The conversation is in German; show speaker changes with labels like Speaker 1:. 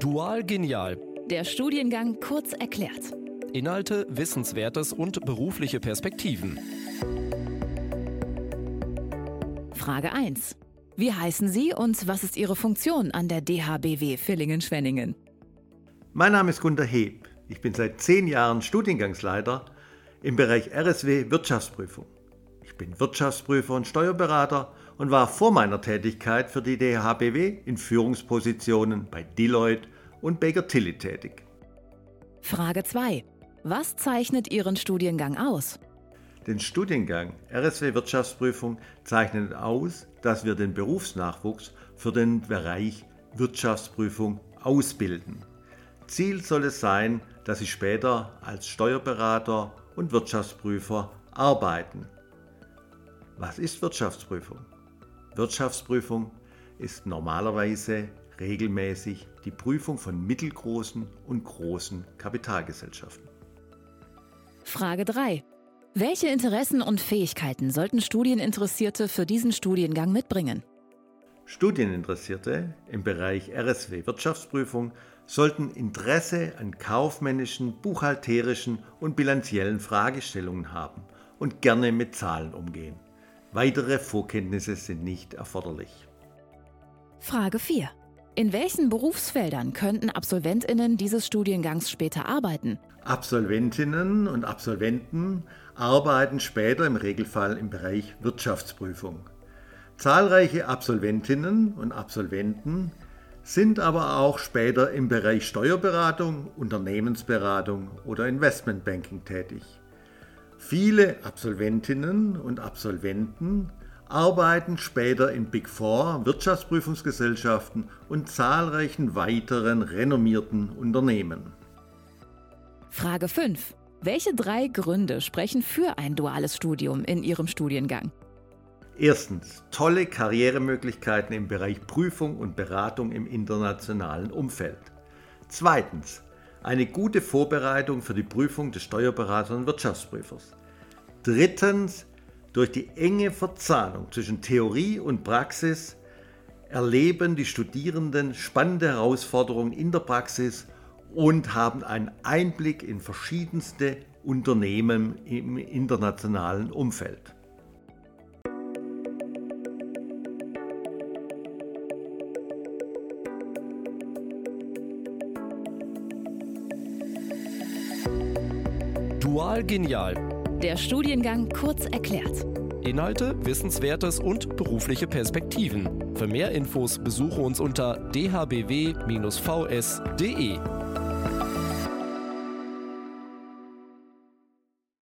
Speaker 1: Dual Genial.
Speaker 2: Der Studiengang kurz erklärt.
Speaker 1: Inhalte, Wissenswertes und berufliche Perspektiven.
Speaker 2: Frage 1. Wie heißen Sie und was ist Ihre Funktion an der DHBW Villingen-Schwenningen?
Speaker 3: Mein Name ist Gunter Heb. Ich bin seit zehn Jahren Studiengangsleiter im Bereich RSW Wirtschaftsprüfung. Ich bin Wirtschaftsprüfer und Steuerberater und war vor meiner Tätigkeit für die DHBW in Führungspositionen bei Deloitte und Baker Tilly tätig.
Speaker 2: Frage 2. Was zeichnet Ihren Studiengang aus?
Speaker 3: Den Studiengang RSW Wirtschaftsprüfung zeichnet aus, dass wir den Berufsnachwuchs für den Bereich Wirtschaftsprüfung ausbilden. Ziel soll es sein, dass sie später als Steuerberater und Wirtschaftsprüfer arbeiten. Was ist Wirtschaftsprüfung? Wirtschaftsprüfung ist normalerweise regelmäßig die Prüfung von mittelgroßen und großen Kapitalgesellschaften.
Speaker 2: Frage 3. Welche Interessen und Fähigkeiten sollten Studieninteressierte für diesen Studiengang mitbringen?
Speaker 3: Studieninteressierte im Bereich RSW Wirtschaftsprüfung sollten Interesse an kaufmännischen, buchhalterischen und bilanziellen Fragestellungen haben und gerne mit Zahlen umgehen. Weitere Vorkenntnisse sind nicht erforderlich.
Speaker 2: Frage 4. In welchen Berufsfeldern könnten Absolventinnen dieses Studiengangs später arbeiten?
Speaker 3: Absolventinnen und Absolventen arbeiten später im Regelfall im Bereich Wirtschaftsprüfung. Zahlreiche Absolventinnen und Absolventen sind aber auch später im Bereich Steuerberatung, Unternehmensberatung oder Investmentbanking tätig. Viele Absolventinnen und Absolventen arbeiten später in Big Four, Wirtschaftsprüfungsgesellschaften und zahlreichen weiteren renommierten Unternehmen.
Speaker 2: Frage 5. Welche drei Gründe sprechen für ein duales Studium in Ihrem Studiengang?
Speaker 3: Erstens, tolle Karrieremöglichkeiten im Bereich Prüfung und Beratung im internationalen Umfeld. Zweitens, eine gute Vorbereitung für die Prüfung des Steuerberaters und Wirtschaftsprüfers. Drittens, durch die enge Verzahnung zwischen Theorie und Praxis erleben die Studierenden spannende Herausforderungen in der Praxis und haben einen Einblick in verschiedenste Unternehmen im internationalen Umfeld.
Speaker 1: Dual Genial.
Speaker 2: Der Studiengang kurz erklärt.
Speaker 1: Inhalte, Wissenswertes und berufliche Perspektiven. Für mehr Infos besuche uns unter dhbw-vs.de.